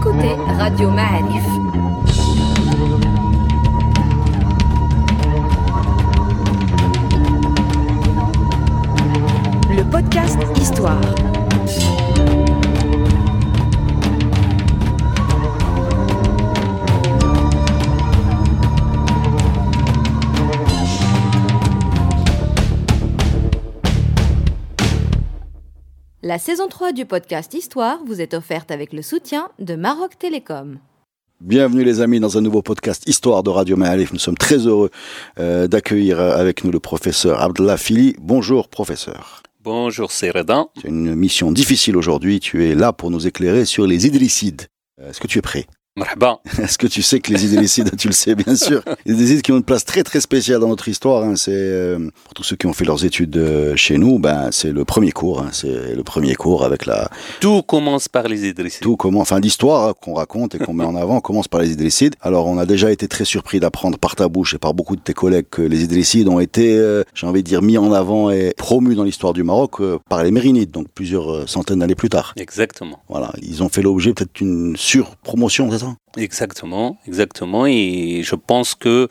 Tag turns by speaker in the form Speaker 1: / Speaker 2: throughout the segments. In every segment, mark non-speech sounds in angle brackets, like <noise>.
Speaker 1: écoutez Radio Ma'arif. La saison 3 du podcast Histoire vous est offerte avec le soutien de Maroc Télécom.
Speaker 2: Bienvenue les amis dans un nouveau podcast Histoire de Radio Ma'alif. Nous sommes très heureux euh, d'accueillir avec nous le professeur Abdallah Fili. Bonjour professeur.
Speaker 3: Bonjour Seredan.
Speaker 2: C'est une mission difficile aujourd'hui. Tu es là pour nous éclairer sur les idricides. Euh, Est-ce que tu es prêt? <laughs> Est-ce que tu sais que les idricides, tu le sais bien sûr, <laughs> les idricides qui ont une place très très spéciale dans notre histoire. hein, c'est euh, pour tous ceux qui ont fait leurs études euh, chez nous, ben c'est le premier cours. hein, c'est le premier cours avec la
Speaker 3: Tout commence par les Idrissides.
Speaker 2: tout comment, enfin l'histoire hein, qu'on raconte et qu'on met en avant <laughs> commence par les Idrissides. Alors on a déjà été très surpris d'apprendre par ta bouche et par beaucoup de tes collègues que les Idrissides ont été, euh, j'ai envie de dire, mis en avant et promus dans l'histoire du Maroc par les Mérinides, donc plusieurs centaines d'années plus tard.
Speaker 3: Exactement.
Speaker 2: Voilà, ils ont fait l'objet peut-être d'une surpromotion,
Speaker 3: Exactement. Exactement. Et je pense que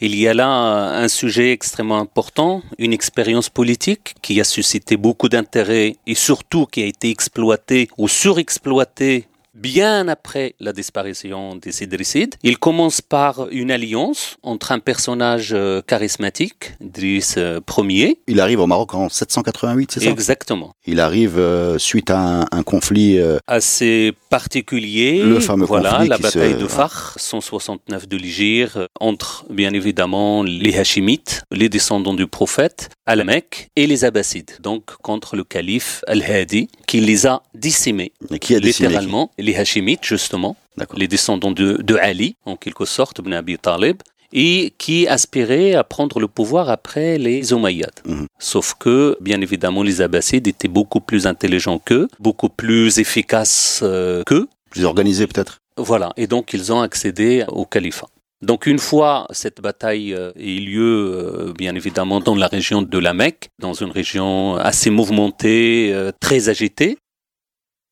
Speaker 3: il y a là un sujet extrêmement important, une expérience politique qui a suscité beaucoup d'intérêt et surtout qui a été exploitée ou surexploitée bien après la disparition des Idrissides. Il commence par une alliance entre un personnage euh, charismatique, Idriss euh, Ier.
Speaker 2: Il arrive au Maroc en 788, c'est ça?
Speaker 3: Exactement.
Speaker 2: Il arrive euh, suite à un, un conflit euh,
Speaker 3: assez particulier.
Speaker 2: Le fameux
Speaker 3: voilà,
Speaker 2: conflit
Speaker 3: la
Speaker 2: qui
Speaker 3: bataille
Speaker 2: se-
Speaker 3: de Fakh, 169 de l'Igir, entre bien évidemment les Hachimites, les descendants du prophète, à la Mecque, et les Abbassides, donc contre le calife Al-Hadi, qui les a décimés,
Speaker 2: mais qui a
Speaker 3: littéralement, les Hachimites justement, les descendants de, de Ali, en quelque sorte, Ibn Abi Talib, et qui aspiraient à prendre le pouvoir après les Omeyyades.
Speaker 2: Mhm.
Speaker 3: Sauf que, bien évidemment, les Abbassides étaient beaucoup plus intelligents qu'eux, beaucoup plus efficaces euh, qu'eux.
Speaker 2: Plus organisé peut-être
Speaker 3: Voilà, et donc ils ont accédé au califat. Donc une fois cette bataille euh, lieu, euh, bien évidemment, dans la région de la Mecque, dans une région assez mouvementée, euh, très agitée,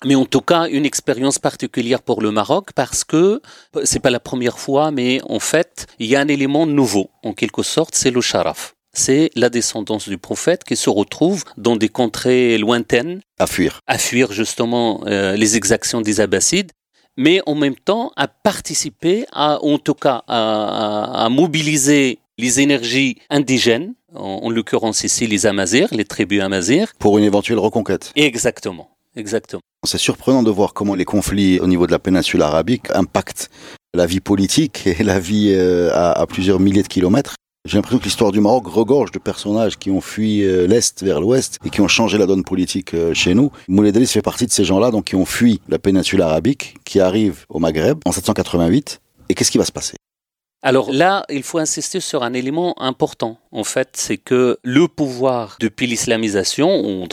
Speaker 3: mais en tout cas une expérience particulière pour le Maroc parce que c'est pas la première fois, mais en fait il y a un élément nouveau, en quelque sorte, c'est le sharaf. C'est la descendance du prophète qui se retrouve dans des contrées lointaines
Speaker 2: à fuir.
Speaker 3: à fuir justement euh, les exactions des Abbassides, mais en même temps à participer, à, en tout cas à, à- à mobiliser les énergies indigènes, en, en l'occurrence ici les Amazirs, les tribus Amazirs.
Speaker 2: Pour une éventuelle reconquête.
Speaker 3: Exactement, exactement.
Speaker 2: C'est surprenant de voir comment les conflits au niveau de la péninsule arabique impactent la vie politique <laughs> et la vie euh, à, plusieurs milliers de kilomètres. J'ai l'impression que l'histoire du Maroc regorge de personnages qui ont fui euh, l'Est vers l'Ouest et qui ont changé la donne politique euh, chez nous. Moulay Idriss fait partie de ces gens-là donc qui ont fui la péninsule arabique, qui arrivent au Maghreb en 788. Et qu'est-ce qui va se passer?
Speaker 3: Alors là, il faut insister sur un élément important. En fait, c'est que le pouvoir depuis l'islamisation,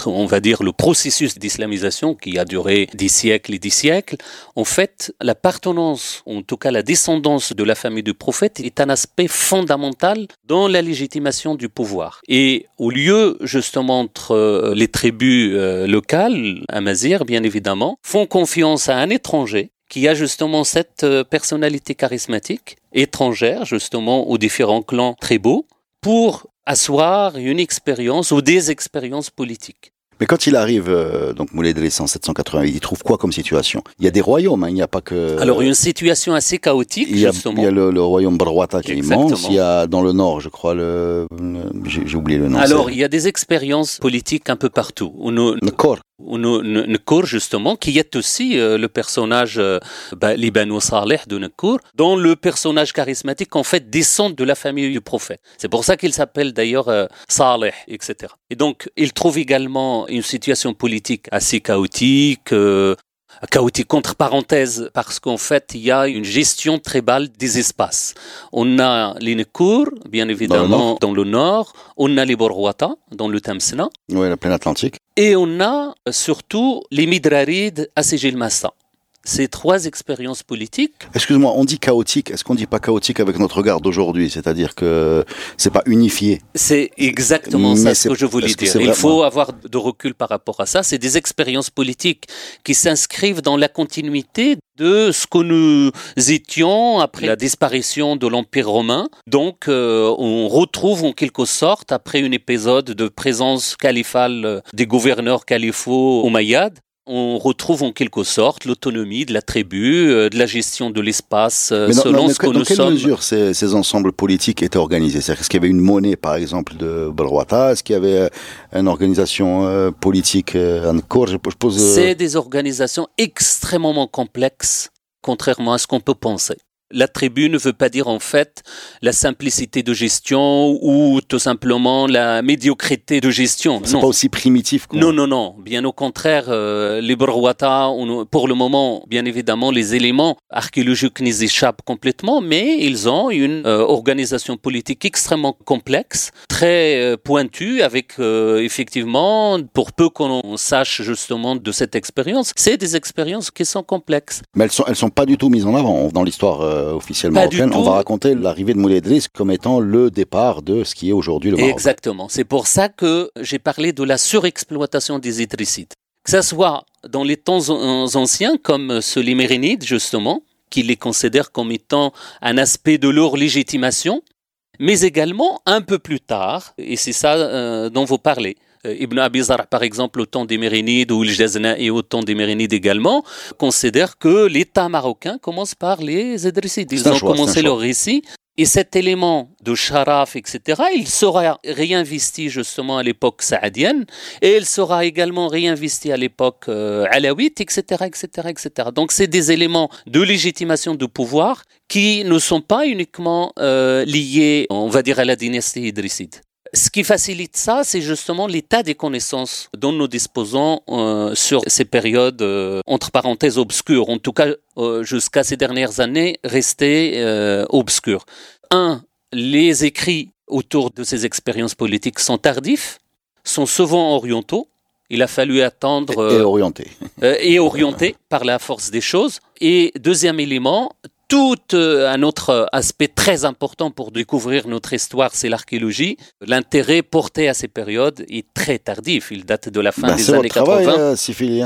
Speaker 3: on, va dire le processus d'islamisation qui a duré des siècles et des siècles, en fait, l'appartenance, en tout cas la descendance de la famille du prophète est un aspect fondamental dans la légitimation du pouvoir. Et au lieu justement entre euh, les tribus euh, locales, Amazir bien évidemment, font confiance à un étranger qui a justement cette euh, personnalité charismatique étrangère justement aux différents clans tribaux pour asseoir une expérience ou des expériences politiques.
Speaker 2: Mais quand il arrive, euh, donc Moulay Idriss en 788, il trouve quoi comme situation? Il y a des royaumes, hein, il n'y a pas que...
Speaker 3: Alors une situation assez chaotique
Speaker 2: Il y a,
Speaker 3: justement.
Speaker 2: il y a le, le royaume Barwata qui est immense. Il y a dans le nord, je crois, le. le- J'ai oublié le nom.
Speaker 3: Alors il y a des expériences politiques un peu partout. Nous,
Speaker 2: le Kor.
Speaker 3: Nous- Nkour justement, qui est aussi euh, le personnage euh, bah, les Banu Saleh de Nkour, dont le personnage charismatique en fait descend de la famille du prophète. C'est pour ça qu'il s'appelle d'ailleurs euh, Saleh, etc. Et donc il trouve également une situation politique assez chaotique. euh, chaotique entre parenthèses parce qu'en fait il y a une gestion tribale des espaces. On a les Nkour, bien évidemment dans le nord, on a les Borwata dans le Tamsna,
Speaker 2: Oui, la plaine Atlantique.
Speaker 3: Et on a surtout les Midrarides à Sigil Massa. Ces trois expériences politiques.
Speaker 2: Excuse-moi, on dit chaotique. Est-ce qu'on dit pas chaotique avec notre regard d'aujourd'hui? C'est-à-dire que c'est pas unifié.
Speaker 3: C'est exactement ça ce que je voulais dire. Il faut avoir de recul par rapport à ça. C'est des expériences politiques qui s'inscrivent dans la continuité de ce que nous étions après la disparition de l'Empire romain. Donc, euh, on retrouve en quelque sorte, après un épisode de présence califale des gouverneurs califaux omeyyades, on retrouve en quelque sorte l'autonomie de la tribu, euh, de la gestion de l'espace euh, selon ce que nous sommes. Dans quelle
Speaker 2: mesure ces, ensembles politiques étaient organisés? Cest Est-ce qu'il y avait une monnaie, par exemple, de Balrouata Est-ce qu'il y avait euh, une organisation politique en cours
Speaker 3: je, pose... C'est des organisations extrêmement complexes, contrairement à ce qu'on peut penser. La tribu ne veut pas dire en fait la simplicité de gestion ou tout simplement la médiocrité de gestion.
Speaker 2: C'est pas aussi primitif.
Speaker 3: Non, non, non. Bien au contraire, euh, les Borwata, pour le moment, bien évidemment, les éléments archéologiques nous échappent complètement, mais ils ont une euh, organisation politique extrêmement complexe, très euh, pointue, avec effectivement, pour peu qu'on sache justement de cette expérience, c'est des expériences qui sont complexes.
Speaker 2: Mais elles sont, elles sont pas du tout mises en avant dans l'histoire euh, officiellement on va raconter l'arrivée de Moulay comme étant le départ de ce qui est aujourd'hui le Maroc.
Speaker 3: Exactement. C'est pour ça que j'ai parlé de la surexploitation des Idrissides. Que ce soit dans les temps anciens, comme ceux les Mérinides, justement, qui les considèrent comme étant un aspect de leur légitimation, mais également un peu plus tard, et c'est ça euh, dont vous parlez, euh, Ibn Abizar, par exemple, au temps des Mérinides, ou Il et au temps des Mérinides également, considère que l'État marocain commence par les Idrissides. Ils ont commencé leur récit. Et cet élément de sharaf, etc., il sera réinvesti justement à l'époque saadienne, et il sera également réinvesti à l'époque euh, alawite, etc., etc., etc. Donc c'est des éléments de légitimation du pouvoir qui ne sont pas uniquement euh, liés, on va dire, à la dynastie idrisside. Ce qui facilite ça, c'est justement l'état des connaissances dont nous disposons euh, sur ces périodes, euh, entre parenthèses, obscures, en tout cas euh, jusqu'à ces dernières années, restées obscures. Un, les écrits autour de ces expériences politiques sont tardifs, sont souvent orientaux, il a fallu attendre.
Speaker 2: et orienté.
Speaker 3: et orienté par la force des choses. Et deuxième élément, tout euh, un autre aspect très important pour découvrir notre histoire, c'est l'archéologie. L'intérêt porté à ces périodes est très tardif. Il date de la fin ben, des années
Speaker 2: travail,
Speaker 3: 80.
Speaker 2: Euh,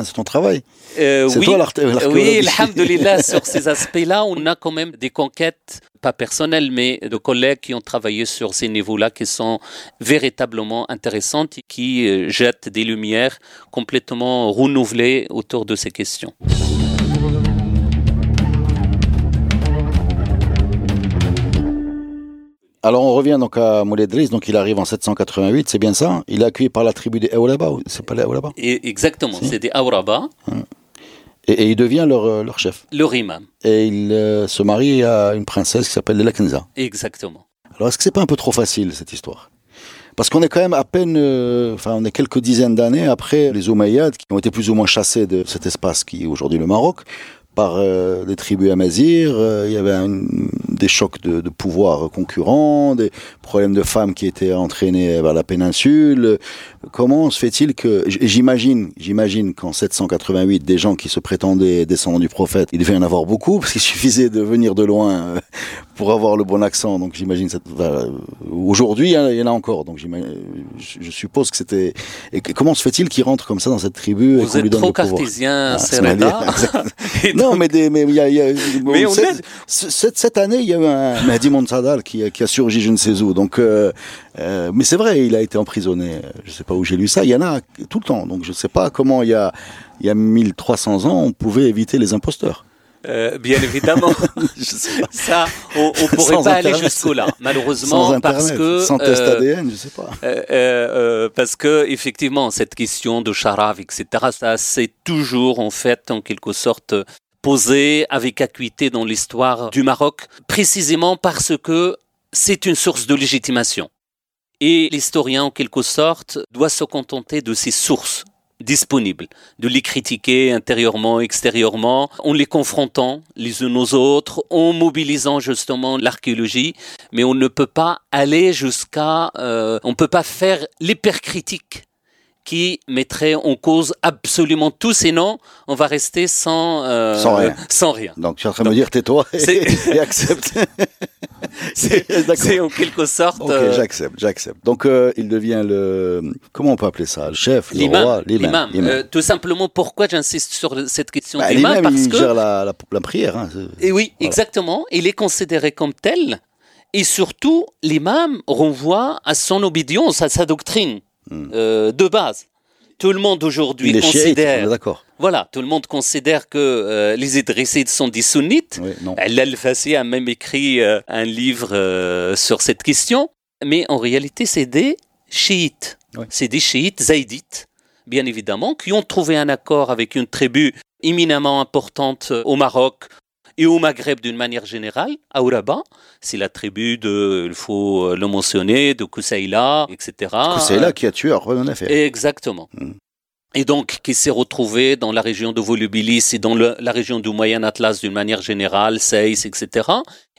Speaker 2: c'est ton travail.
Speaker 3: Euh, c'est oui, toi l'archéologie. Oui, alhamdulillah, <laughs> sur ces aspects-là, on a quand même des conquêtes, pas personnelles, mais de collègues qui ont travaillé sur ces niveaux-là qui sont véritablement intéressantes et qui euh, jettent des lumières complètement renouvelées autour de ces questions.
Speaker 2: Alors on revient donc à Moulay donc il arrive en 788, c'est bien ça? Il est accueilli par la tribu des Aoulaba, c'est pas les Aoulaba
Speaker 3: Exactement, c'est des Aouraba.
Speaker 2: Hum. Et, il devient leur, euh, leur chef.
Speaker 3: Leur imam.
Speaker 2: Et il euh, se marie à une princesse qui s'appelle Lakenza.
Speaker 3: Exactement.
Speaker 2: Alors est-ce que c'est pas un peu trop facile cette histoire? Parce qu'on est quand même à peine, euh, enfin, on est quelques dizaines d'années après les Omeyyades qui ont été plus ou moins chassés de cet espace qui est aujourd'hui le Maroc par euh, des tribus amazirs, euh, il y avait des chocs de, de, pouvoir concurrents, des problèmes de femmes qui étaient entraînées vers la péninsule. Comment se fait-il que, j'imagine, j'imagine qu'en 788, des gens qui se prétendaient descendants du prophète, il devait y en avoir beaucoup, <laughs> parce qu'il suffisait de venir de loin euh, pour avoir le bon accent. Donc j'imagine, aujourd'hui, il y en a encore. Donc je suppose que c'était. Et comment se fait-il qu'il rentre comme ça dans cette tribu
Speaker 3: Vous êtes trop cartésien, c'est <laughs>
Speaker 2: Non, mais il y a, cette, année, il y a eu un Mahdi Monsadal qui, qui, a surgi je ne sais où. Donc, euh, euh, mais c'est vrai, il a été emprisonné. Je ne sais pas où j'ai lu ça. Il y en a tout le temps. Donc, je ne sais pas comment il y a, il y a 1300 ans, on pouvait éviter les imposteurs.
Speaker 3: Euh, bien évidemment, <laughs> ça, on, ne pourrait pas aller jusqu'au là, malheureusement, parce que
Speaker 2: sans test ADN, je sais pas.
Speaker 3: parce que effectivement, cette question de Charav, etc., ça c'est toujours en fait en quelque sorte posé avec acuité dans l'histoire du Maroc, précisément parce que c'est une source de légitimation. Et l'historien, en quelque sorte, doit se contenter de ses sources disponibles, de les critiquer intérieurement, extérieurement, en les confrontant les uns aux autres, en mobilisant justement l'archéologie, mais on ne peut pas aller jusqu'à, euh, on ne peut pas faire l'hypercritique qui mettrait en cause absolument tout, sinon on va rester sans,
Speaker 2: euh, sans, rien.
Speaker 3: sans rien.
Speaker 2: Donc tu es en train de me dire tais-toi et, <laughs> accepte. <laughs>
Speaker 3: c'est en quelque sorte.
Speaker 2: Ok, euh, j'accepte, j'accepte. Donc euh, il devient le comment on peut appeler ça, le chef, le roi,
Speaker 3: l'imam. tout simplement, pourquoi j'insiste sur cette question
Speaker 2: bah,
Speaker 3: d'imam?
Speaker 2: Parce il gère la, la, prière. Hein,
Speaker 3: et oui, exactement. Il est considéré comme tel. Et surtout, l'imam renvoie à son obédience, à sa doctrine. Hmm. Euh, de base. Tout le monde aujourd'hui considère.
Speaker 2: D'accord.
Speaker 3: Voilà, tout le monde considère que euh, les Idrissides sont des sunnites. Oui, Al-Fassi a même écrit euh, un livre sur cette question. Mais en réalité, c'est des chiites. C'est des chiites zaïdites, bien évidemment, qui ont trouvé un accord avec une tribu éminemment importante au Maroc, et au Maghreb d'une manière générale, à Ouraba, c'est la tribu de, il faut euh, le mentionner, de Koussaïla, etc.
Speaker 2: Koussaïla qui a tué Arwen Affaire.
Speaker 3: Exactement. Hmm. Et donc, qui s'est retrouvé dans la région de Volubilis et dans la région du Moyen Atlas d'une manière générale, Seis, etc.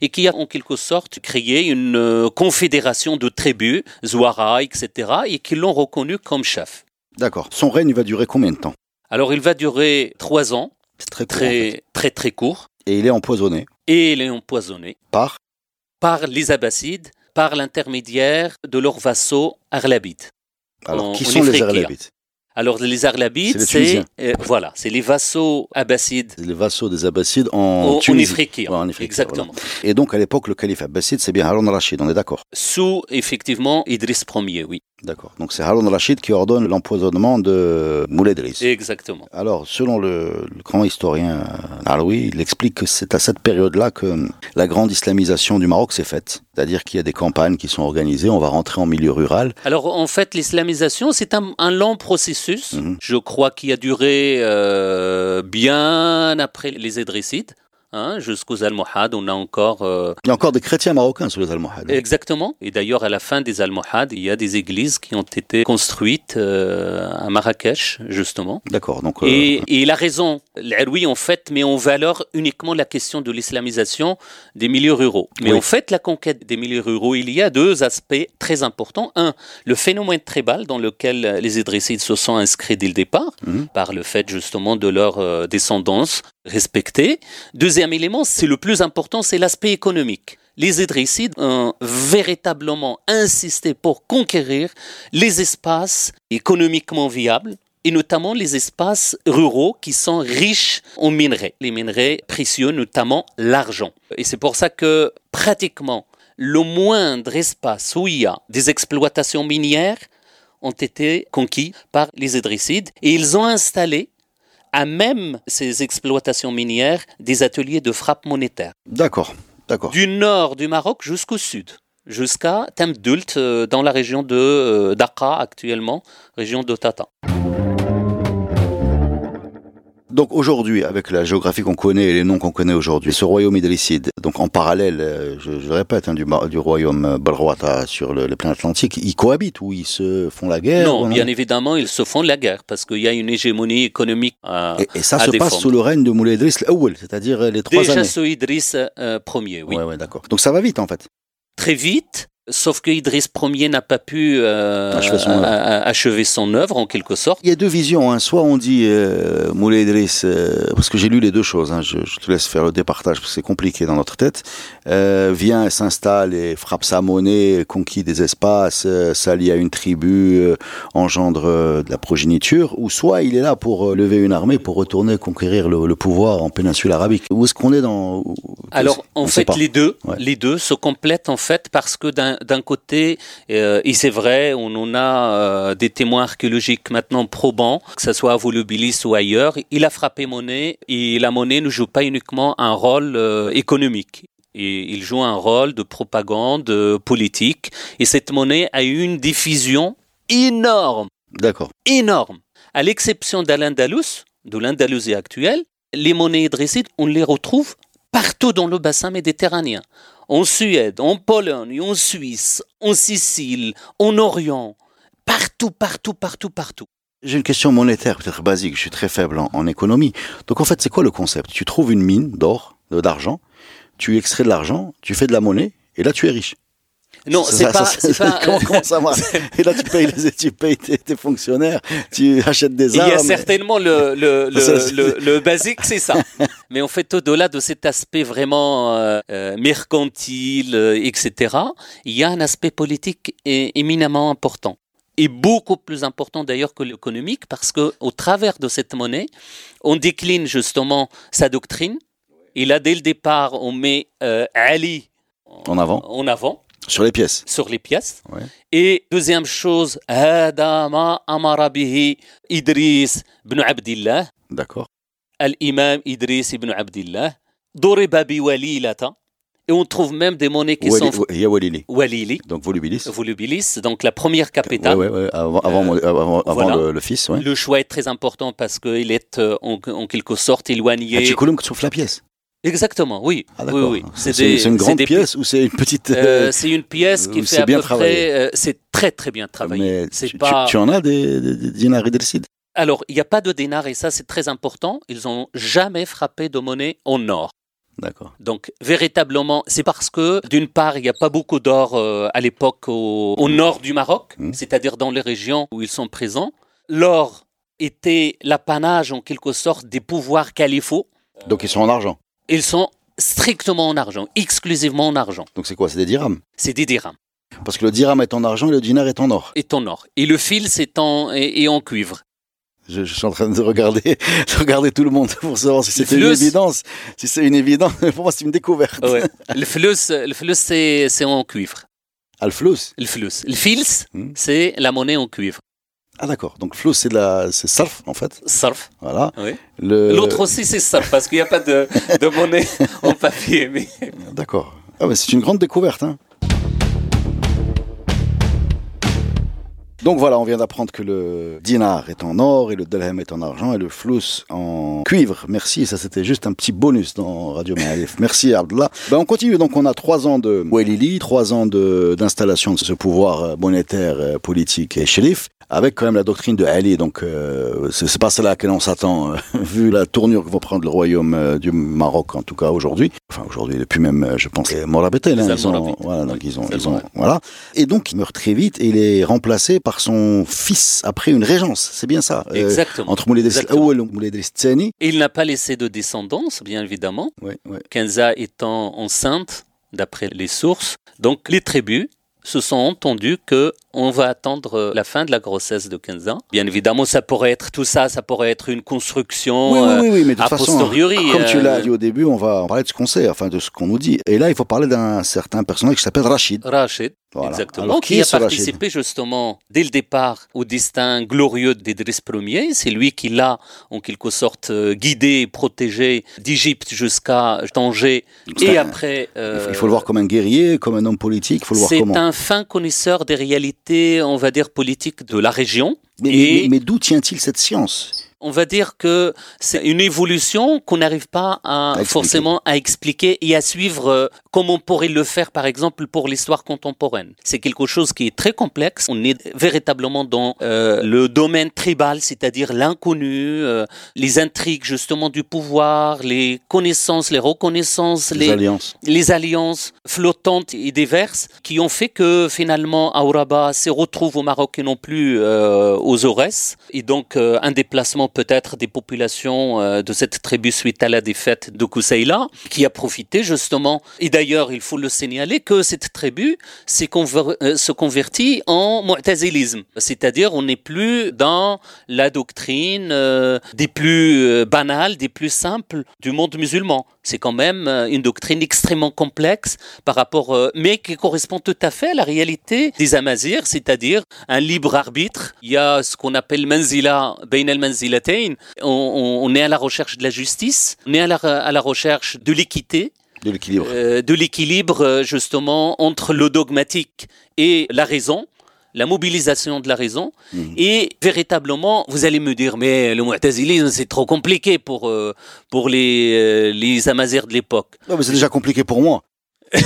Speaker 3: Et qui a en quelque sorte créé une euh, confédération de tribus, Zouara, etc. et qui l'ont reconnu comme chef.
Speaker 2: D'accord. Son règne va durer combien de temps?
Speaker 3: Alors, il va durer trois ans.
Speaker 2: C'est très.
Speaker 3: Très, très, très court.
Speaker 2: Et il est empoisonné.
Speaker 3: Et il est empoisonné.
Speaker 2: Par?
Speaker 3: Par les Abbassides, par l'intermédiaire de leurs vassaux arlabides.
Speaker 2: Alors, qui sont les Arlabides
Speaker 3: alors les Arlabides, c'est euh, voilà, c'est les vassaux abbassides.
Speaker 2: Les vassaux des Abbassides en, Tunisie.
Speaker 3: En Afrique, exactement.
Speaker 2: Et donc à l'époque, le calife abbasside, c'est bien Harun al-Rashid, on est d'accord?
Speaker 3: Sous effectivement Idriss Ier, oui.
Speaker 2: D'accord. Donc c'est Harun al-Rashid qui ordonne l'empoisonnement de Moulay Idriss.
Speaker 3: Exactement.
Speaker 2: Alors selon le, grand historien Aloui, il explique que c'est à cette période-là que la grande islamisation du Maroc s'est faite. C'est-à-dire qu'il y a des campagnes qui sont organisées, on va rentrer en milieu rural.
Speaker 3: Alors en fait, l'islamisation, c'est un, un long processus Mhm. Je crois qu'il a duré euh, bien après les Idrissides. Hein, jusqu'aux Almohades, on a encore...
Speaker 2: Euh, il y a encore des chrétiens marocains sous les Almohades.
Speaker 3: Exactement. Et d'ailleurs, à la fin des Almohades, il y a des églises qui ont été construites euh, à Marrakech, justement.
Speaker 2: D'accord. Donc,
Speaker 3: et, et, la raison, oui, en fait, met en valeur uniquement la question de l'islamisation des milieux ruraux. Mais en fait, la conquête des milieux ruraux, il y a deux aspects très importants. Un, le phénomène tribal dans lequel les Idrissides se sont inscrits dès le départ, mhm. par le fait justement de leur descendance respectée. Deuxième élément, c'est le plus important, c'est l'aspect économique. Les Idrissides ont véritablement insisté pour conquérir les espaces économiquement viables et notamment les espaces ruraux qui sont riches en minerais, les minerais précieux, notamment l'argent. Et c'est pour ça que pratiquement le moindre espace où il y a des exploitations minières ont été conquis par les Idrissides et ils ont installé à même ces exploitations minières des ateliers de frappe monétaire.
Speaker 2: D'accord, d'accord.
Speaker 3: Du nord du Maroc jusqu'au sud, jusqu'à Temdult, euh, dans la région de euh, Dakar actuellement, région de Tata.
Speaker 2: Donc aujourd'hui, avec la géographie qu'on connaît et les noms qu'on connaît aujourd'hui, ce royaume idrisside, donc en parallèle, euh, je, je répète, hein, du, du, royaume Balrouata sur le, le plein Atlantique, ils cohabitent ou ils se font la guerre
Speaker 3: Non, bien évidemment, ils se font la guerre parce qu'il y a une hégémonie économique à
Speaker 2: Et, et ça se passe sous le règne de Moulay Idriss c'est-à-dire les trois
Speaker 3: Déjà
Speaker 2: années.
Speaker 3: Déjà sous Idriss euh, Ier, oui.
Speaker 2: Ouais, ouais, d'accord. Donc ça va vite en fait.
Speaker 3: Très vite, Sauf que Idriss Ier n'a pas pu euh, achever, son œuvre en quelque sorte.
Speaker 2: Il y a deux visions. Hein. Soit on dit euh, Moulay Idriss, euh, parce que j'ai lu les deux choses. Hein. Je, je, te laisse faire le départage parce que c'est compliqué dans notre tête. Euh, vient, s'installe et frappe sa monnaie, conquit des espaces, s'allie à une tribu, engendre de la progéniture. Ou soit il est là pour lever une armée pour retourner conquérir le, le pouvoir en péninsule arabique. Où est-ce qu'on est dans
Speaker 3: Alors en fait les deux, ouais. les deux se complètent en fait parce que d'un d'un côté, euh, et c'est vrai, on en a euh, des témoins archéologiques maintenant probants, que ce soit à Volubilis ou ailleurs, il a frappé monnaie et la monnaie ne joue pas uniquement un rôle euh, économique. Et il joue un rôle de propagande politique. Et cette monnaie a eu une diffusion énorme.
Speaker 2: D'accord.
Speaker 3: Énorme. À l'exception d'Al-Andalus, de l'Andalousie actuelle, les monnaies idrissides, on les retrouve partout dans le bassin méditerranéen en Suède, en Pologne, en Suisse, en Sicile, en Orient, partout, partout, partout, partout.
Speaker 2: J'ai une question monétaire, peut-être basique, je suis très faible en, économie. Donc en fait, c'est quoi le concept? Tu trouves une mine d'or, d'argent, tu extrais de l'argent, tu fais de la monnaie, et là tu es riche.
Speaker 3: Non, c'est pas, pas. <laughs>
Speaker 2: Comment, comment, ça marche <laughs> Et là, tu payes, les, tu payes tes, tes, fonctionnaires, tu achètes des armes.
Speaker 3: Il y a certainement le, le, le, le, basique, c'est ça. Mais en fait, au-delà de cet aspect vraiment euh, euh mercantile, euh, etc., il y a un aspect politique éminemment important et beaucoup plus important d'ailleurs que l'économique parce que au travers de cette monnaie, on décline justement sa doctrine. Et là, dès le départ, on met euh, Ali
Speaker 2: en avant.
Speaker 3: En avant.
Speaker 2: Sur les pièces.
Speaker 3: Sur les pièces.
Speaker 2: Ouais.
Speaker 3: Et deuxième chose, Hadama Amarabihi Idris ibn Abdillah.
Speaker 2: D'accord.
Speaker 3: Al-Imam Idris ibn Abdillah. Doriba Walilata. Et on trouve même des monnaies qui
Speaker 2: Wali,
Speaker 3: sont.
Speaker 2: Il y a Walili.
Speaker 3: Walili.
Speaker 2: Donc Volubilis.
Speaker 3: Volubilis, donc la première capitale.
Speaker 2: Ouais, ouais, ouais, avant, avant, avant, avant
Speaker 3: voilà.
Speaker 2: le, le, fils.
Speaker 3: Le choix est très important parce qu'il est euh, en, en, quelque sorte éloigné.
Speaker 2: Ah, tu que tu la pièce
Speaker 3: Exactement, oui.
Speaker 2: Ah,
Speaker 3: oui, oui.
Speaker 2: C'est une grande
Speaker 3: des,
Speaker 2: pièce ou c'est une petite.
Speaker 3: Euh, c'est une pièce qui fait à peu près. Euh, c'est très très bien travaillé.
Speaker 2: Tu,
Speaker 3: pas...
Speaker 2: tu, tu, en as des, des, des dinars
Speaker 3: Alors, il n'y a pas de dinars et ça c'est très important. Ils n'ont jamais frappé de monnaie en or.
Speaker 2: D'accord.
Speaker 3: Donc, véritablement, c'est parce que, d'une part, il n'y a pas beaucoup d'or euh, à l'époque au, au, nord du Maroc, mmh. c'est-à-dire dans les régions où ils sont présents. L'or était l'apanage, en quelque sorte, des pouvoirs califaux.
Speaker 2: Donc, ils sont en argent
Speaker 3: Ils sont strictement en argent, exclusivement en argent.
Speaker 2: Donc, c'est quoi C'est des dirhams?
Speaker 3: C'est des dirhams.
Speaker 2: Parce que le dirham est en argent et le dinar est en or.
Speaker 3: Est en or. Et le fil, c'est en, est, est en cuivre.
Speaker 2: Je, je, suis en train de regarder, <laughs> de regarder tout le monde pour savoir si c'était une évidence. Si c'est une évidence, pour moi c'est une découverte.
Speaker 3: Ouais. <laughs> le flous, le flous c'est, en cuivre.
Speaker 2: Ah, le flous
Speaker 3: Le flous. Le fils, hmm. c'est la monnaie en cuivre.
Speaker 2: Ah d'accord, donc flous c'est la, c'est sarf en fait.
Speaker 3: Sarf.
Speaker 2: Voilà.
Speaker 3: Oui. Le... L'autre aussi c'est sarf parce qu'il n'y a pas de, de monnaie <laughs> en papier. Mais...
Speaker 2: D'accord. Ah mais c'est une grande découverte. Hein. Donc voilà, on vient d'apprendre que le dinar est en or et le dirham est en argent et le flous en cuivre. Merci, ça c'était juste un petit bonus dans Radio Ma'arif. Merci Abdullah. Ben, on continue, donc on a trois ans de Ouelili, trois ans d'installation de, de, ce pouvoir monétaire, politique et shérif avec quand même la doctrine de Ali. Donc, euh, c'est pas celle à laquelle on s'attend, euh, <laughs> vu la tournure que va prendre le royaume euh, du Maroc, en tout cas aujourd'hui. Enfin, aujourd'hui, depuis même, je pense, les Morabetel. Hein, ils ont, voilà, donc ils ont, ils ont, voilà. Et donc, il meurt très vite et il est remplacé par son fils après une régence. C'est bien ça.
Speaker 3: Exactement.
Speaker 2: entre Moulay.
Speaker 3: Et il n'a pas laissé de descendance, bien évidemment. Kenza étant enceinte, d'après les sources. Donc, les tribus se sont entendus que on va attendre la fin de la grossesse de 15 ans. Bien évidemment, ça pourrait être tout ça, ça pourrait être une construction
Speaker 2: oui, oui, oui, oui mais de
Speaker 3: a
Speaker 2: toute façon,
Speaker 3: posteriori.
Speaker 2: Comme tu l'as dit au début, on va parler de ce qu'on sait, enfin de ce qu'on nous dit. Et là, il faut parler d'un certain personnage qui s'appelle Rachid.
Speaker 3: Rachid. Voilà. Exactement. Alors, qui, qui a participé justement dès le départ au destin glorieux d'Idriss Ier. C'est lui qui l'a en quelque sorte guidé, protégé d'Égypte jusqu'à Tanger et
Speaker 2: un,
Speaker 3: après.
Speaker 2: Euh, il faut le voir comme un guerrier, comme un homme politique. Il faut le voir comment.
Speaker 3: C'est un fin connaisseur des réalités, on va dire, politiques de la région.
Speaker 2: Mais,
Speaker 3: et...
Speaker 2: mais, mais d'où tient-il cette science?
Speaker 3: on va dire que c'est une évolution qu'on n'arrive pas à, à forcément à expliquer et à suivre euh, comme on pourrait le faire par exemple pour l'histoire contemporaine. C'est quelque chose qui est très complexe. On est véritablement dans euh, le domaine tribal, c'est-à-dire l'inconnu, euh, les intrigues justement du pouvoir, les connaissances, les reconnaissances,
Speaker 2: les, les, alliances,
Speaker 3: les alliances flottantes et diverses qui ont fait que finalement Aouraba se retrouve au Maroc et non plus euh, aux Aurès et donc un déplacement peut-être des populations euh, de cette tribu suite à la défaite de Koussaïla, qui a profité justement. Et d'ailleurs, il faut le signaler que cette tribu euh, se convertit en mu'tazilisme. C'est-à-dire, on n'est plus dans la doctrine euh, des plus euh, banales, des plus simples du monde musulman. C'est quand même une doctrine extrêmement complexe par rapport, mais qui correspond tout à fait à la réalité des Amazirs, c'est-à-dire un libre arbitre. Il y a ce qu'on appelle manzila, bain al manzilatain. On, est à la recherche de la justice, on est à la recherche de l'équité.
Speaker 2: De l'équilibre.
Speaker 3: Euh, de l'équilibre, justement, entre le dogmatique et la raison la mobilisation de la raison mmh. et véritablement vous allez me dire mais le mu'tazilisme c'est trop compliqué pour euh, pour les euh, les amazirs de l'époque.
Speaker 2: Non mais c'est déjà compliqué pour moi.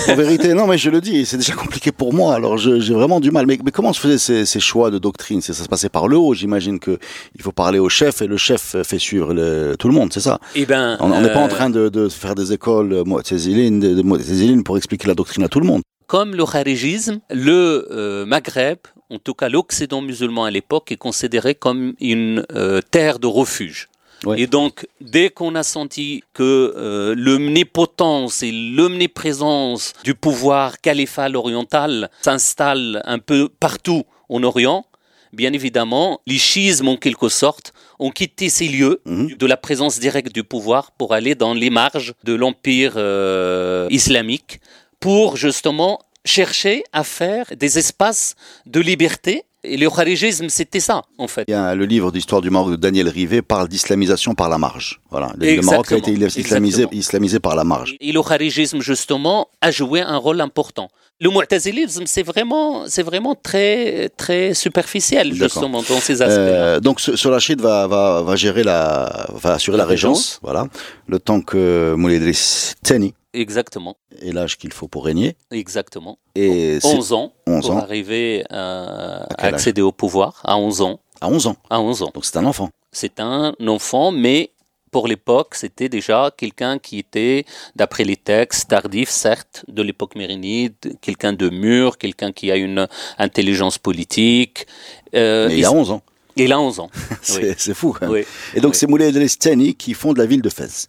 Speaker 2: En vérité, non, mais je le dis, c'est déjà compliqué pour moi. Alors, j'ai vraiment du mal. Mais, mais comment se faisaient ces, ces, choix de doctrine? Ça se passait par le haut. J'imagine que il faut parler au chef et le chef fait suivre le, tout le monde, c'est ça?
Speaker 3: Eh ben,
Speaker 2: on n'est
Speaker 3: euh...
Speaker 2: pas en train de, de faire des écoles de, de pour expliquer la doctrine à tout le monde.
Speaker 3: comme le kharijisme, le euh, Maghreb, en tout cas l'Occident musulman à l'époque, est considéré comme une euh, terre de refuge.
Speaker 2: Ouais.
Speaker 3: Et donc, dès qu'on a senti que euh, l'omnipotence et l'omniprésence du pouvoir califal oriental s'installe un peu partout en Orient, bien évidemment, les schismes en quelque sorte ont quitté ces lieux
Speaker 2: Mhm.
Speaker 3: de la présence directe du pouvoir pour aller dans les marges de l'empire euh, islamique pour justement chercher à faire des espaces de liberté. Et le kharijisme, c'était ça, en fait.
Speaker 2: Il y a le livre d'histoire du Maroc de Daniel Rivet parle d'islamisation par la marge. Voilà. Le, le Maroc a été islamisé, islamisé par la marge.
Speaker 3: Et le kharijisme, justement, a joué un rôle important. Le mu'tazilisme, c'est vraiment, c'est vraiment très, très superficiel, justement, dans ces aspects-là.
Speaker 2: Euh, donc Rachid va, va, va gérer la, va assurer la,
Speaker 3: La
Speaker 2: régence,
Speaker 3: régence.
Speaker 2: voilà, le temps que Moulay Idriss Teni
Speaker 3: Exactement,
Speaker 2: est l'âge qu'il faut pour régner.
Speaker 3: exactement.
Speaker 2: Et c'est
Speaker 3: 11 ans
Speaker 2: 11
Speaker 3: pour
Speaker 2: ans.
Speaker 3: arriver à, accéder au pouvoir, à 11 ans.
Speaker 2: à 11 ans.
Speaker 3: À 11 ans.
Speaker 2: Donc c'est un enfant.
Speaker 3: C'est un enfant, mais pour l'époque, c'était déjà quelqu'un qui était, d'après les textes, tardif, certes, de l'époque mérinide, quelqu'un de mûr, quelqu'un qui a une intelligence politique. Euh,
Speaker 2: Mais il a 11 ans.
Speaker 3: il a 11 ans. <laughs>
Speaker 2: C'est
Speaker 3: oui.
Speaker 2: fou.
Speaker 3: Oui.
Speaker 2: Et donc
Speaker 3: Oui.
Speaker 2: c'est Moulay Idriss Teni qui fonde la ville de Fès.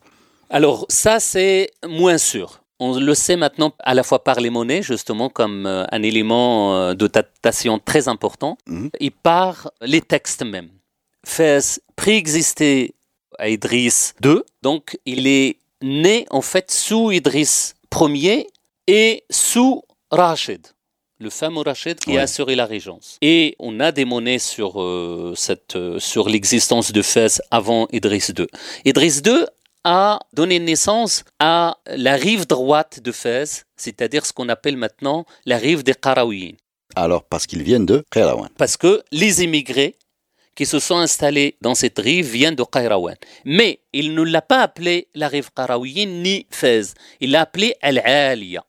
Speaker 3: Alors ça, c'est moins sûr. On le sait maintenant à la fois par les monnaies, justement, comme euh, un élément euh, de datation très important,
Speaker 2: Mhm.
Speaker 3: et par les textes même. Fès préexistait à Idriss II, donc il est né en fait sous Idriss Ier et sous Rachid, le fameux Rachid qui
Speaker 2: Ouais.
Speaker 3: a assuré la régence. Et on a des monnaies sur, euh, cette, euh, sur l'existence de Fès avant Idriss II. Idriss II a donné naissance à la rive droite de Fès, c'est-à-dire ce qu'on appelle maintenant la rive des Qaraouïnes.
Speaker 2: Alors parce qu'ils viennent de Kairouan.
Speaker 3: Parce que les immigrés qui se sont installés dans cette rive viennent de Qayrawan. Mais il ne l'a pas appelé la rive Qaraouiyine ni Fès. Il l'a appelé Al-Aliya.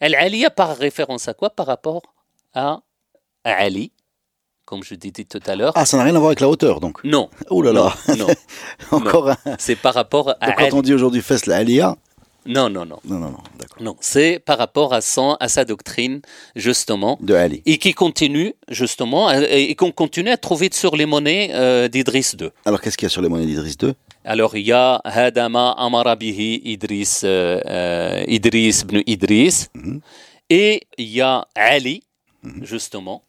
Speaker 3: Al-Aliya par référence à quoi? Par rapport à Ali, comme je disais tout à l'heure.
Speaker 2: Ah, ça n'a rien à voir avec la hauteur donc.
Speaker 3: Non, <laughs>
Speaker 2: Oh là là.
Speaker 3: non, <laughs>
Speaker 2: Encore un.
Speaker 3: c'est par rapport à
Speaker 2: Donc, quand on dit aujourd'hui Fès la Aliyah,
Speaker 3: Non, non, non.
Speaker 2: non, non, non, d'accord.
Speaker 3: Non, c'est par rapport à, son, à sa doctrine, justement,
Speaker 2: De Ali.
Speaker 3: et qui continue, justement, et qu'on continue à trouver sur les monnaies euh, d'Idriss II.
Speaker 2: Alors qu'est-ce qu'il y a sur les monnaies d'Idriss II
Speaker 3: Alors, il y a Hadama Amarabihi Idriss, euh, euh, Idriss ibn Idriss,
Speaker 2: Mhm.
Speaker 3: et il y a Ali, justement,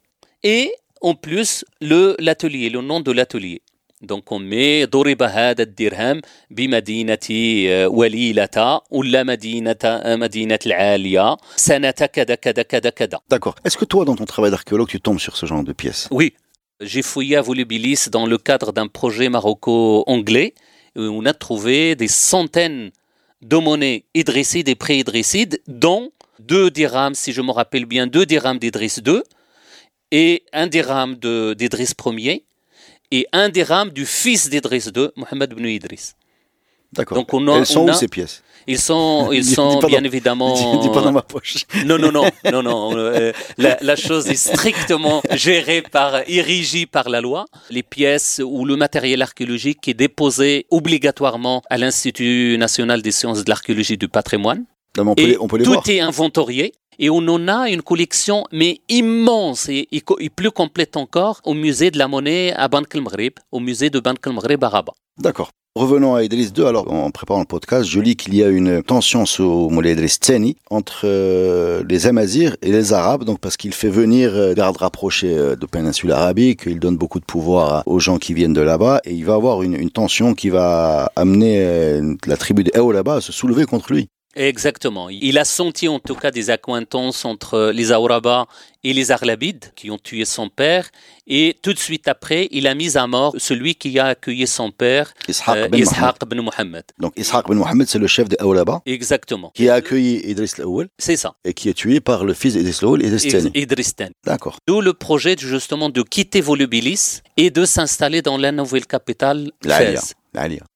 Speaker 3: et en plus le l'atelier, le nom de l'atelier. Donc on met ضرب هذا الدرهم بمدينة آه، وليلة ولا مدينة آه، مدينة العالية سنة كذا كذا كذا كذا.
Speaker 2: D'accord. Est-ce que toi, dans ton travail d'archéologue, tu tombes sur ce genre de pièces
Speaker 3: Oui, j'ai fouillé à Volubilis dans le cadre d'un projet maroco-anglais où on a trouvé des centaines de monnaies idrissides et pré-idrissides, dont deux dirhams, si je me rappelle bien, deux dirhams d'Idriss II et un dirham de- d'Idriss Ier et un dirham du fils d'Idriss II, Mohamed ibn Idriss.
Speaker 2: D'accord.
Speaker 3: Donc, on a-
Speaker 2: Elles sont
Speaker 3: on
Speaker 2: où ces pièces
Speaker 3: Ils sont, ils sont bien
Speaker 2: dans-
Speaker 3: évidemment.
Speaker 2: Dis pas dans ma poche.
Speaker 3: Non, non, non, non, non. euh, la, la chose est strictement gérée par, érigée par la loi. Les pièces ou le matériel archéologique est déposé obligatoirement à l'Institut national des sciences de l'archéologie et du patrimoine.
Speaker 2: Non, mais on peut,
Speaker 3: Et
Speaker 2: les, on peut les
Speaker 3: tout
Speaker 2: voir.
Speaker 3: est inventorié. Et on en a une collection, mais immense et, plus complète encore, au musée de la monnaie à Bank el-Maghrib, au musée de Bank el-Maghrib à Rabat.
Speaker 2: D'accord. Revenons à Idriss II. Alors, en préparant le podcast, je lis qu'il y a une tension sur Moulay Idriss Teni entre euh, les Amazirs et les Arabes, donc parce qu'il fait venir euh, gardes rapprochés euh, de péninsule arabique, il donne beaucoup de pouvoir aux gens qui viennent de là-bas, et il va avoir une, tension qui va amener euh, la tribu de là-bas à se soulever contre lui.
Speaker 3: Exactement. Il a senti en tout cas des accointances entre les Aurabas et les Arlabides qui ont tué son père. Et tout de suite après, il a mis à mort celui qui a accueilli son père,
Speaker 2: Ishaq
Speaker 3: euh,
Speaker 2: ben Mohammed.
Speaker 3: Ishaq ben Mohammed.
Speaker 2: Donc Ishaq ben Mohammed, c'est le chef de Eo là-bas,
Speaker 3: Exactement.
Speaker 2: qui a accueilli Idriss l'Awel
Speaker 3: C'est ça.
Speaker 2: et qui est tué par le fils d'Idriss l'Awel, Idriss Teni.
Speaker 3: Idriss Teni.
Speaker 2: D'accord.
Speaker 3: D'où le projet justement de quitter Volubilis et de s'installer dans la nouvelle capitale. Fès.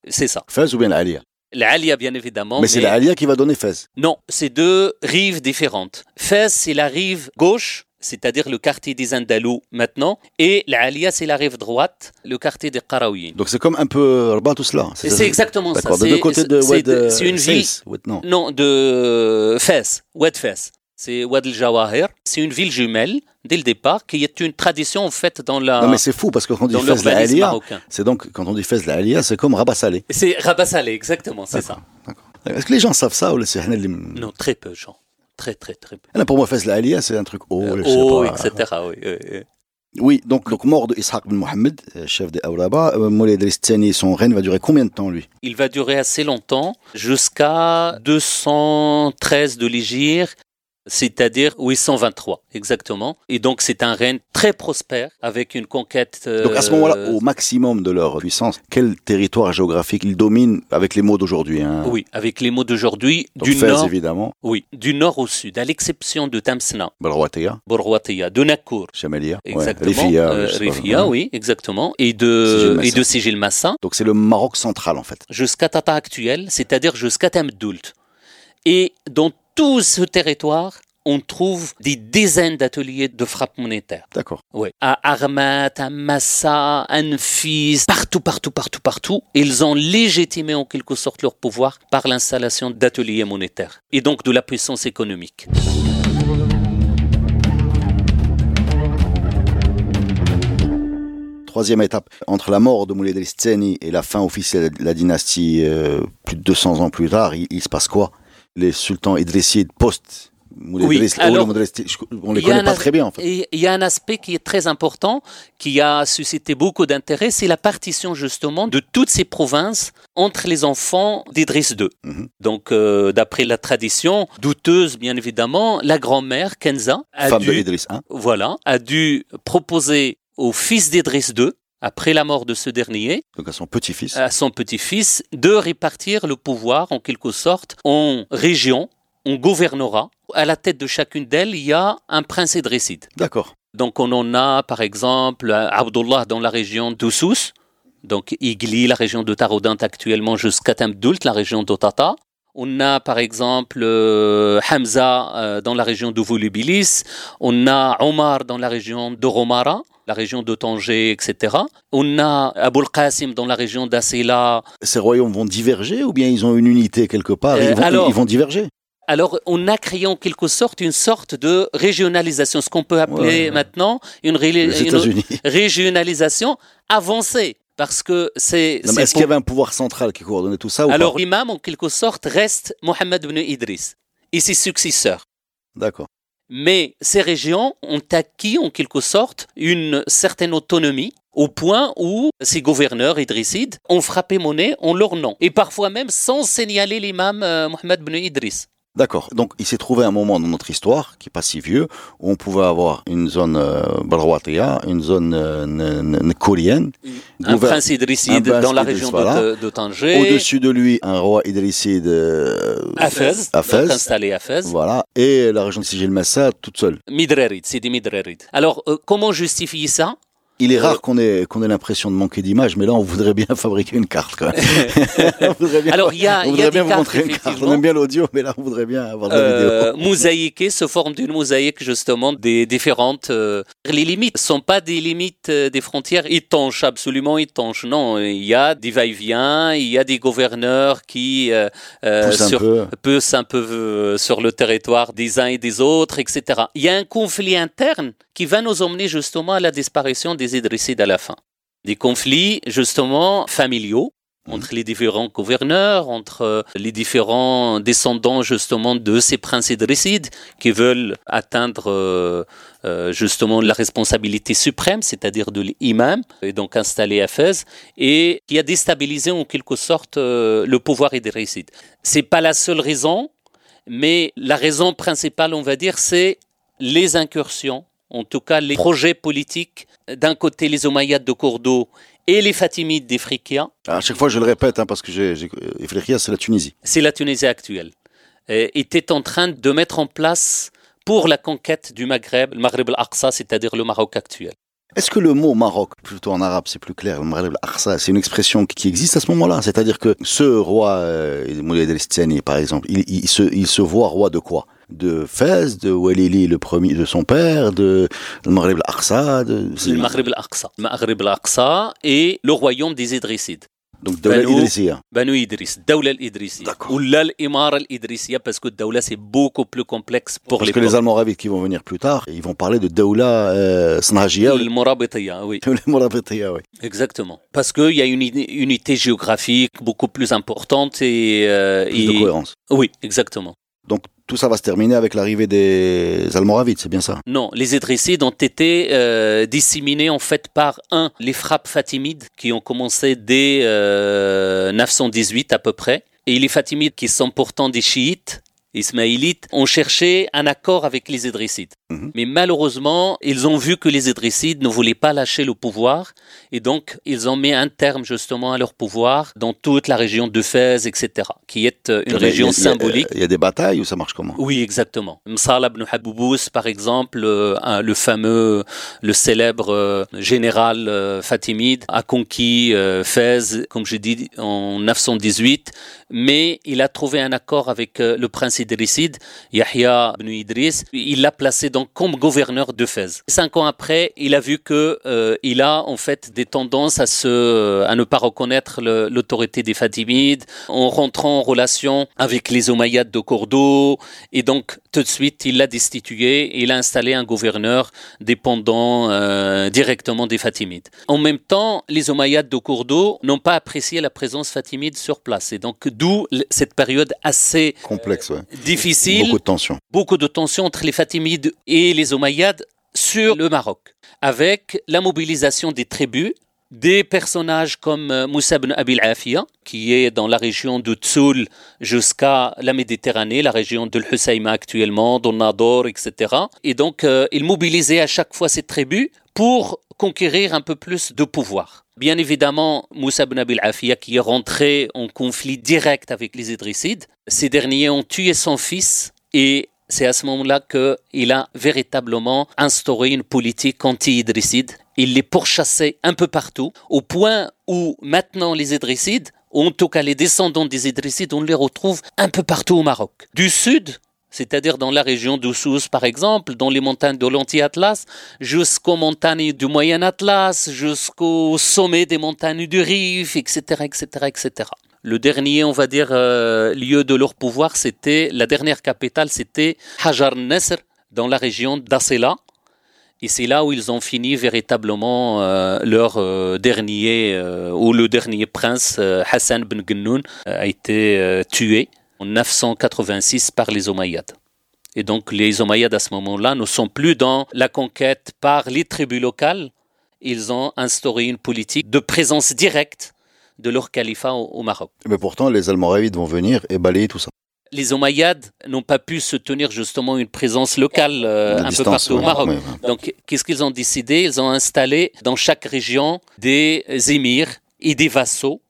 Speaker 3: C'est ça.
Speaker 2: Fès ou bien l'Alia
Speaker 3: L'Alia, bien évidemment.
Speaker 2: Mais c'est l'Alia qui va donner Fès.
Speaker 3: Non, c'est deux rives différentes. Fès, c'est la rive gauche, c'est-à-dire le quartier des Andalous maintenant, et l'Alia, c'est la rive droite, le quartier des Qaraouiyines.
Speaker 2: Donc c'est comme un peu Rabat tout cela.
Speaker 3: C'est exactement ça.
Speaker 2: D'accord, de
Speaker 3: C'est-
Speaker 2: deux côtés de
Speaker 3: c'est-
Speaker 2: euh,
Speaker 3: C'est une ville,
Speaker 2: non,
Speaker 3: de Fès, Oued Fès. C'est Wad el-Jawahir. C'est une ville jumelle, dès le départ, qui est une tradition, en fait, dans la.
Speaker 2: Non, mais c'est fou, parce que quand on dit Fès la Alia, c'est donc, quand on dit Fès la Alia, c'est comme Rabat Salé.
Speaker 3: C'est Rabat Salé, exactement, c'est ça.
Speaker 2: Est-ce que les gens savent ça ou Hanel
Speaker 3: Non, très peu, Jean. Très, très, très peu.
Speaker 2: Là, Pour moi, Fès la Alia, c'est un truc haut. sais
Speaker 3: oh, etc. Oui, oui, oui.
Speaker 2: Oui, donc, donc mort de Ishaq bin Mohamed, euh, chef des Aouraba, euh, Moulay Idriss Tani, son règne va durer combien de temps, lui?
Speaker 3: Il va durer assez longtemps, jusqu'à 213 de l'Égypte, c'est-à-dire 823 exactement. Et donc c'est un règne très prospère avec une conquête. euh,
Speaker 2: Donc à ce moment-là, au maximum de leur puissance, quel territoire géographique ils dominent avec les mots d'aujourd'hui hein?
Speaker 3: Oui, avec les mots d'aujourd'hui, du
Speaker 2: Fès,
Speaker 3: nord,
Speaker 2: évidemment,
Speaker 3: oui, du nord au sud, à l'exception de Tamsna,
Speaker 2: Balrouatea,
Speaker 3: Borwatia, de Nakour,
Speaker 2: Chamelia, ouais, Rifia,
Speaker 3: euh, Rifia, oui, exactement, et de et de Sigil Massa.
Speaker 2: Donc c'est le Maroc central en fait.
Speaker 3: jusqu'à Tata actuel, c'est-à-dire jusqu'à Tamdoult. Et dans tout ce territoire, on trouve des dizaines d'ateliers de frappe monétaire.
Speaker 2: D'accord.
Speaker 3: Oui. À Armat, à Massa, à Nfis, partout, partout, partout, partout, ils ont légitimé en quelque sorte leur pouvoir par l'installation d'ateliers monétaires et donc de la puissance économique.
Speaker 2: Troisième étape, entre la mort de Moulay et la fin officielle de la dynastie euh, plus de 200 ans plus tard, il, il se passe quoi? Les sultans idrissides post
Speaker 3: Oui,
Speaker 2: Idriss,
Speaker 3: alors,
Speaker 2: Idriss, on les connaît
Speaker 3: un
Speaker 2: pas
Speaker 3: as-
Speaker 2: très bien en fait.
Speaker 3: Il y a un aspect qui est très important, qui a suscité beaucoup d'intérêt, c'est la partition justement de toutes ces provinces entre les enfants d'Idriss II.
Speaker 2: Mhm.
Speaker 3: Donc, euh, d'après la tradition, douteuse bien évidemment, la grand-mère Kenza a
Speaker 2: Femme de
Speaker 3: dû,
Speaker 2: Idriss I.
Speaker 3: voilà, a dû proposer au fils d'Idriss II, après la mort de ce dernier,
Speaker 2: donc à son petit-fils.
Speaker 3: à son petit-fils, de répartir le pouvoir en quelque sorte en régions, en gouvernorat. À la tête de chacune d'elles, il y a un prince idrisside.
Speaker 2: D'accord.
Speaker 3: Donc on en a par exemple Abdullah dans la région d'Oussous, donc Igli, la région de Taroudant actuellement jusqu'à Tamdoult, la région d'Otata. On a par exemple euh, Hamza euh, dans la région de Volubilis. On a Omar dans la région de Romara, la région de Tanger, etc. On a Aboul Qasim dans la région d'Assela.
Speaker 2: Ces royaumes vont diverger ou bien ils ont une unité quelque part
Speaker 3: Euh,
Speaker 2: ils, vont,
Speaker 3: alors-
Speaker 2: ils vont diverger?
Speaker 3: Alors, on a créé en quelque sorte une sorte de régionalisation, ce qu'on peut appeler
Speaker 2: Ouais.
Speaker 3: maintenant une, ré- <laughs> régionalisation avancée. Parce que c'est.
Speaker 2: Est-ce qu'il y avait un pouvoir central qui coordonnait tout ça ou
Speaker 3: Alors, l'imam, en quelque sorte, reste Mohammed ibn Idriss et ses successeurs.
Speaker 2: D'accord.
Speaker 3: Mais ces régions ont acquis en quelque sorte une certaine autonomie au point où ces gouverneurs idrissides ont frappé monnaie en leur nom. Et parfois même sans signaler l'imam euh, Mohammed ibn Idriss.
Speaker 2: D'accord. Donc, il s'est trouvé un moment dans notre histoire, qui n'est pas si vieux, où on pouvait avoir une zone euh, Balrouatia, une zone euh, n- kourienne,
Speaker 3: Un prince idrisside dans la région de, Tanger.
Speaker 2: Au-dessus de lui, un roi idrisside euh,
Speaker 3: à Fès,
Speaker 2: à Fès.
Speaker 3: donc installé à Fès.
Speaker 2: Voilà. Et la région de Sigil Massa toute seule.
Speaker 3: Midrerid, c'est des Midrerid. Alors, euh, comment justifier ça?
Speaker 2: Il est
Speaker 3: Euh,
Speaker 2: rare qu'on ait, qu'on ait l'impression de manquer d'image, mais là, on voudrait bien <laughs> fabriquer une carte, quand <laughs> même. on voudrait bien,
Speaker 3: Alors, il y a,
Speaker 2: on
Speaker 3: y a des
Speaker 2: bien vous
Speaker 3: cartes,
Speaker 2: montrer une carte. On aime bien l'audio, mais là, on voudrait bien avoir de la
Speaker 3: euh,
Speaker 2: vidéo. <laughs>
Speaker 3: mosaïquées, se forment d'une mosaïque, justement, des différentes... euh, les limites ne sont pas des limites euh, des frontières étanches, absolument étanches. Non, il y a des va-et-vient, il y a des gouverneurs qui euh, euh,
Speaker 2: Pousse un
Speaker 3: sur-
Speaker 2: peu.
Speaker 3: poussent un peu euh, sur le territoire des uns et des autres, etc. Il y a un conflit interne qui va nous emmener justement à la disparition des Idrissides à la fin. Des conflits justement familiaux entre les différents gouverneurs, entre euh, les différents descendants justement de ces princes idrissides qui veulent atteindre euh, euh, justement la responsabilité suprême, c'est-à-dire de l'imam, et donc installé à Fès, et qui a déstabilisé en quelque sorte le pouvoir idrisside. C'est pas la seule raison, mais la raison principale, on va dire, c'est les incursions, en tout cas les projets politiques, d'un côté les Omeyyades de Cordoue et les Fatimides d'Ifriqiya,
Speaker 2: À chaque fois, je le répète, hein, parce que Ifriqiya, c'est la Tunisie.
Speaker 3: c'est la Tunisie actuelle, euh, était en train de mettre en place pour la conquête du Maghreb, le Maghreb al-Aqsa, c'est-à-dire le Maroc actuel.
Speaker 2: Est-ce que le mot Maroc, plutôt en arabe, c'est plus clair, le Maghreb al-Aqsa, c'est une expression qui, existe à ce moment-là? C'est-à-dire que ce roi, euh, Moulay Idriss Tani, par exemple, il, il, se, il se voit roi de quoi? De Fès, de Walili, le premier de son père, de Maghreb al-Aqsa de...
Speaker 3: Le Maghreb al-Aqsa. Maghreb al-Aqsa et le royaume des Idrissides.
Speaker 2: Donc Dawla
Speaker 3: Banu-
Speaker 2: Idrissiya.
Speaker 3: Banu Idriss, Dawla al-Idrissi.
Speaker 2: D'accord.
Speaker 3: Ou l'Imara al-Idrissiya, parce que Dawla, c'est beaucoup plus complexe pour
Speaker 2: Parce
Speaker 3: les
Speaker 2: que les Almoravides qui vont venir plus tard, ils vont parler de Dawla euh, Snajia ou
Speaker 3: Le Morabitiya, <laughs> oui, exactement. Parce qu'il y a une uni- unité géographique beaucoup plus importante et... euh,
Speaker 2: Plus de
Speaker 3: et-
Speaker 2: cohérence.
Speaker 3: Oui, exactement.
Speaker 2: Donc tout ça va se terminer avec l'arrivée des Almoravides, c'est bien ça?
Speaker 3: Non, les Idrissides ont été euh, disséminés en fait par un les frappes fatimides qui ont commencé dès euh, 918 à peu près, et les Fatimides qui sont pourtant des chiites ismaélites ont cherché un accord avec les Idrissides.
Speaker 2: Mhm.
Speaker 3: Mais malheureusement, ils ont vu que les Idrissides ne voulaient pas lâcher le pouvoir et donc ils ont mis un terme justement à leur pouvoir dans toute la région de Fès, etc., qui est euh, une région
Speaker 2: a-
Speaker 3: symbolique.
Speaker 2: Il y a des batailles ou ça marche comment?
Speaker 3: Oui, exactement. Msala ibn Haboubous, par exemple, euh, le fameux, le célèbre euh, général fatimide, a conquis Fès, comme je dis, en 918, mais il a trouvé un accord avec le prince idrisside, Yahya ibn Idriss. Il l'a placé donc comme gouverneur de Fès. Cinq ans après, il a vu que euh, il a en fait des tendances à ne pas reconnaître l'autorité des Fatimides, en rentrant en relation avec les Omeyyades de Cordoue, et donc tout de suite il l'a destitué et il a installé un gouverneur dépendant euh, directement des Fatimides. En même temps, les Omeyyades de Cordoue n'ont pas apprécié la présence fatimide sur place, et donc d'où cette période assez
Speaker 2: Complexe, ouais.
Speaker 3: Difficile
Speaker 2: Beaucoup de tensions.
Speaker 3: beaucoup de tensions entre les Fatimides et les Omeyyades sur le Maroc, avec la mobilisation des tribus, des personnages comme euh, Moussa ibn Abil Afia, qui est dans la région de Tsoul jusqu'à la Méditerranée, la région de l'Husayma actuellement, Donador, etc. Et donc, euh, il mobilisait à chaque fois ces tribus pour conquérir un peu plus de pouvoir. Bien évidemment, Moussa ibn Abil Afia, qui est rentré en conflit direct avec les Idrissides, ces derniers ont tué son fils et c'est à ce moment-là qu'il a véritablement instauré une politique anti-idrisside. Il les pourchassait un peu partout, au point où maintenant les idrissides, ou en tout cas les descendants des idrissides, on les retrouve un peu partout au Maroc. Du sud, c'est-à-dire dans la région d'Oussous par exemple, dans les montagnes de l'Anti-Atlas, jusqu'aux montagnes du Moyen Atlas, jusqu'au sommet des montagnes du Rif, etc., etc., etc. Le dernier, on va dire, euh, lieu de leur pouvoir, c'était, la dernière capitale, c'était Hajar Nasr, dans la région d'Assela. Et c'est là où ils ont fini véritablement euh, leur euh, dernier, ou le dernier prince, Hassan ben Gennoun, euh, a été tué en 986 par les Omeyyades. Et donc les Omeyyades à ce moment-là ne sont plus dans la conquête par les tribus locales, ils ont instauré une politique de présence directe de leur califat au, au Maroc.
Speaker 2: Mais pourtant, les Almoravides vont venir et balayer tout ça.
Speaker 3: Les Omeyyades n'ont pas pu se tenir justement une présence locale euh, un peu partout au. Maroc.
Speaker 2: Ouais, ouais.
Speaker 3: Donc, qu'est-ce qu'ils ont décidé? Ils ont installé dans chaque région des émirs et des vassaux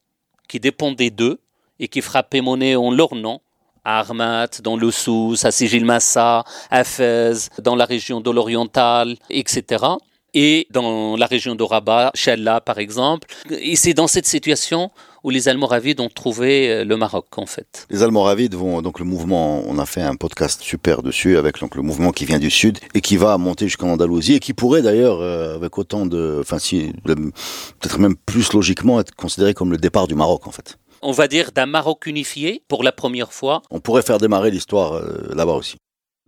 Speaker 3: qui dépendaient d'eux et qui frappaient monnaie en leur nom. À Armat, dans le Souss, à Sigil Massa, à Fès, dans la région de l'Oriental, etc. Et dans la région de Rabat, Chella par exemple. Et c'est dans cette situation où les Almoravides ont trouvé euh, le Maroc en fait.
Speaker 2: Les Almoravides vont donc le mouvement. On a fait un podcast super dessus avec donc le mouvement qui vient du sud et qui va monter jusqu'en Andalousie et qui pourrait d'ailleurs euh, avec autant de, enfin si peut-être même plus logiquement être considéré comme le départ du Maroc en fait.
Speaker 3: On va dire d'un Maroc unifié pour la première fois.
Speaker 2: On pourrait faire démarrer l'histoire euh, là-bas aussi.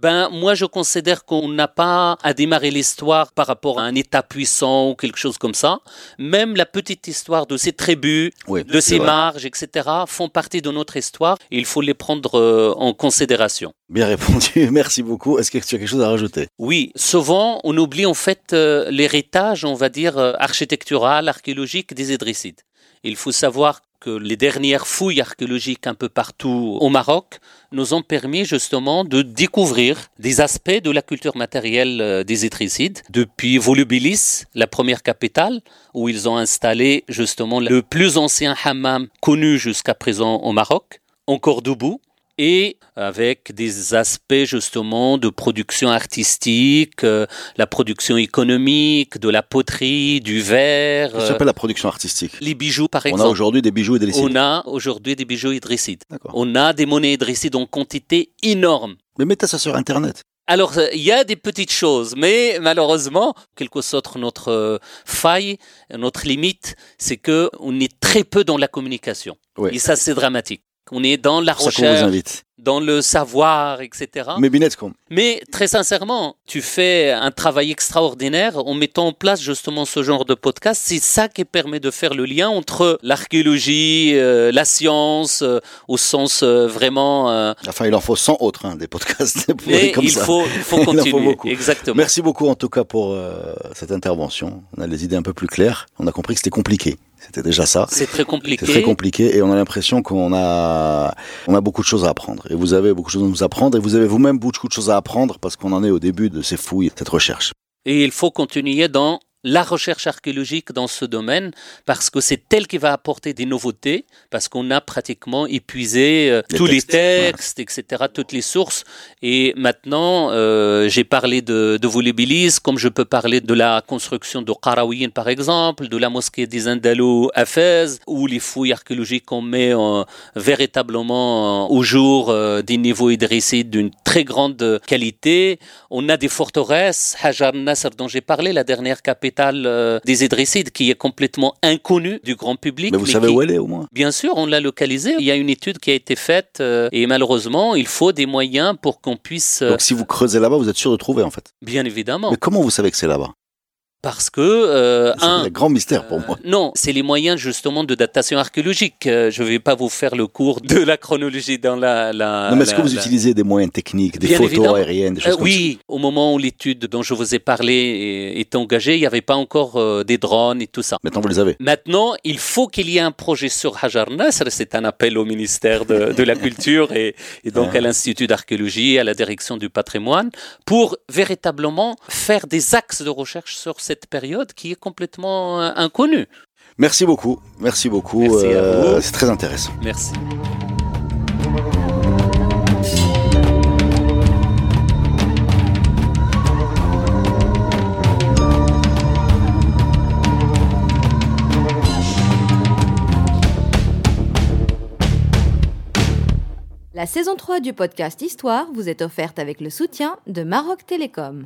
Speaker 3: Ben, moi, je considère qu'on n'a pas à démarrer l'histoire par rapport à un État puissant ou quelque chose comme ça. Même la petite histoire de ces tribus,
Speaker 2: Oui,
Speaker 3: de ces
Speaker 2: vrai.
Speaker 3: marges, etc., font partie de notre histoire. Et il faut les prendre euh, en considération.
Speaker 2: Bien répondu, <laughs> merci beaucoup. Est-ce que tu as quelque chose à rajouter?
Speaker 3: Oui, souvent, on oublie en fait euh, l'héritage, on va dire, euh, architectural, archéologique des Idrissides. Il faut savoir que les dernières fouilles archéologiques un peu partout au Maroc nous ont permis justement de découvrir des aspects de la culture matérielle euh, des Idrissides. Depuis Volubilis, la première capitale, où ils ont installé justement le plus ancien hammam connu jusqu'à présent au Maroc, encore debout, et avec des aspects justement de production artistique, euh, la production économique, de la poterie, du verre,
Speaker 2: Ça
Speaker 3: euh,
Speaker 2: s'appelle la production artistique.
Speaker 3: les bijoux par
Speaker 2: On a
Speaker 3: exemple.
Speaker 2: aujourd'hui des bijoux et des
Speaker 3: On a aujourd'hui des bijoux.
Speaker 2: D'accord.
Speaker 3: On a des monnaies idrissides en quantité énorme.
Speaker 2: Mais mettez ça sur Internet.
Speaker 3: Alors, euh, il y a des petites choses, mais malheureusement, quelque sorte, notre faille, notre limite, c'est que on est très peu dans la communication.
Speaker 2: Oui.
Speaker 3: Et ça, c'est dramatique. On est dans la recherche, dans le savoir, etc.
Speaker 2: Mais
Speaker 3: Mais très sincèrement, tu fais un travail extraordinaire en mettant en place justement ce genre de podcast. C'est ça qui permet de faire le lien entre l'archéologie, euh, la science, euh, au sens euh, vraiment.
Speaker 2: enfin il en faut 100 autres, hein, des podcasts <laughs>
Speaker 3: mais
Speaker 2: comme
Speaker 3: il
Speaker 2: ça.
Speaker 3: faut, il faut <laughs>
Speaker 2: Il en faut
Speaker 3: continuer.
Speaker 2: beaucoup.
Speaker 3: Exactement.
Speaker 2: Merci beaucoup en tout cas pour cette intervention. On a les idées un peu plus claires. On a compris que c'était compliqué. C'était déjà ça.
Speaker 3: C'est très compliqué.
Speaker 2: C'est très compliqué et on a l'impression qu'on a, on a beaucoup de choses à apprendre. Et vous avez beaucoup de choses à nous apprendre et vous avez vous-même beaucoup de choses à apprendre parce qu'on en est au début de ces fouilles, cette recherche.
Speaker 3: Et il faut continuer dans la recherche archéologique dans ce domaine parce que c'est elle qui va apporter des nouveautés parce qu'on a pratiquement épuisé euh,
Speaker 2: Les
Speaker 3: tous les
Speaker 2: textes,
Speaker 3: etc., toutes les sources. Et maintenant, euh, j'ai parlé de, de Volubilis, comme je peux parler de la construction de Qarawiyyin, par exemple, de la mosquée des Andalous à Fès, ou les fouilles archéologiques qu'on met euh, véritablement au jour des niveaux idrissides d'une très grande qualité. On a des forteresses, Hajar Nasr dont j'ai parlé, la dernière capitale euh, des Idrissides, qui est complètement inconnue du grand public.
Speaker 2: Mais vous
Speaker 3: mais
Speaker 2: savez
Speaker 3: qui-
Speaker 2: où elle est au moins?
Speaker 3: Bien sûr, on l'a localisée. Il y a une étude qui a été faite euh, et malheureusement, il faut des moyens pour qu'on puisse, euh,
Speaker 2: Donc si vous creusez là-bas, vous êtes sûr de trouver en fait?
Speaker 3: bien évidemment,
Speaker 2: Mais comment vous savez que c'est là-bas?
Speaker 3: Parce que euh,
Speaker 2: C'est
Speaker 3: un,
Speaker 2: un grand mystère pour
Speaker 3: Euh,
Speaker 2: moi.
Speaker 3: non, c'est les moyens justement de datation archéologique. Euh, je ne vais pas vous faire le cours de la chronologie dans la. la
Speaker 2: non, mais est-ce que vous
Speaker 3: la-
Speaker 2: utilisez des moyens techniques, des
Speaker 3: Bien
Speaker 2: photos
Speaker 3: évidemment.
Speaker 2: aériennes, des
Speaker 3: Euh,
Speaker 2: choses comme
Speaker 3: oui, au moment où l'étude dont je vous ai parlé est, engagée, il n'y avait pas encore euh, des drones et tout ça.
Speaker 2: ça Maintenant, vous les avez.
Speaker 3: Maintenant, il faut qu'il y ait un projet sur Hajar Nasr. C'est un appel au ministère de, de la Culture et, et donc
Speaker 2: Ouais.
Speaker 3: à l'Institut d'archéologie, à la direction du patrimoine, pour véritablement faire des axes de recherche sur cette période qui est complètement euh, inconnue.
Speaker 2: Merci beaucoup. Merci beaucoup.
Speaker 3: Vous.
Speaker 2: C'est très intéressant.
Speaker 3: Merci.
Speaker 1: La saison 3 du podcast Histoire vous est offerte avec le soutien de Maroc Télécom.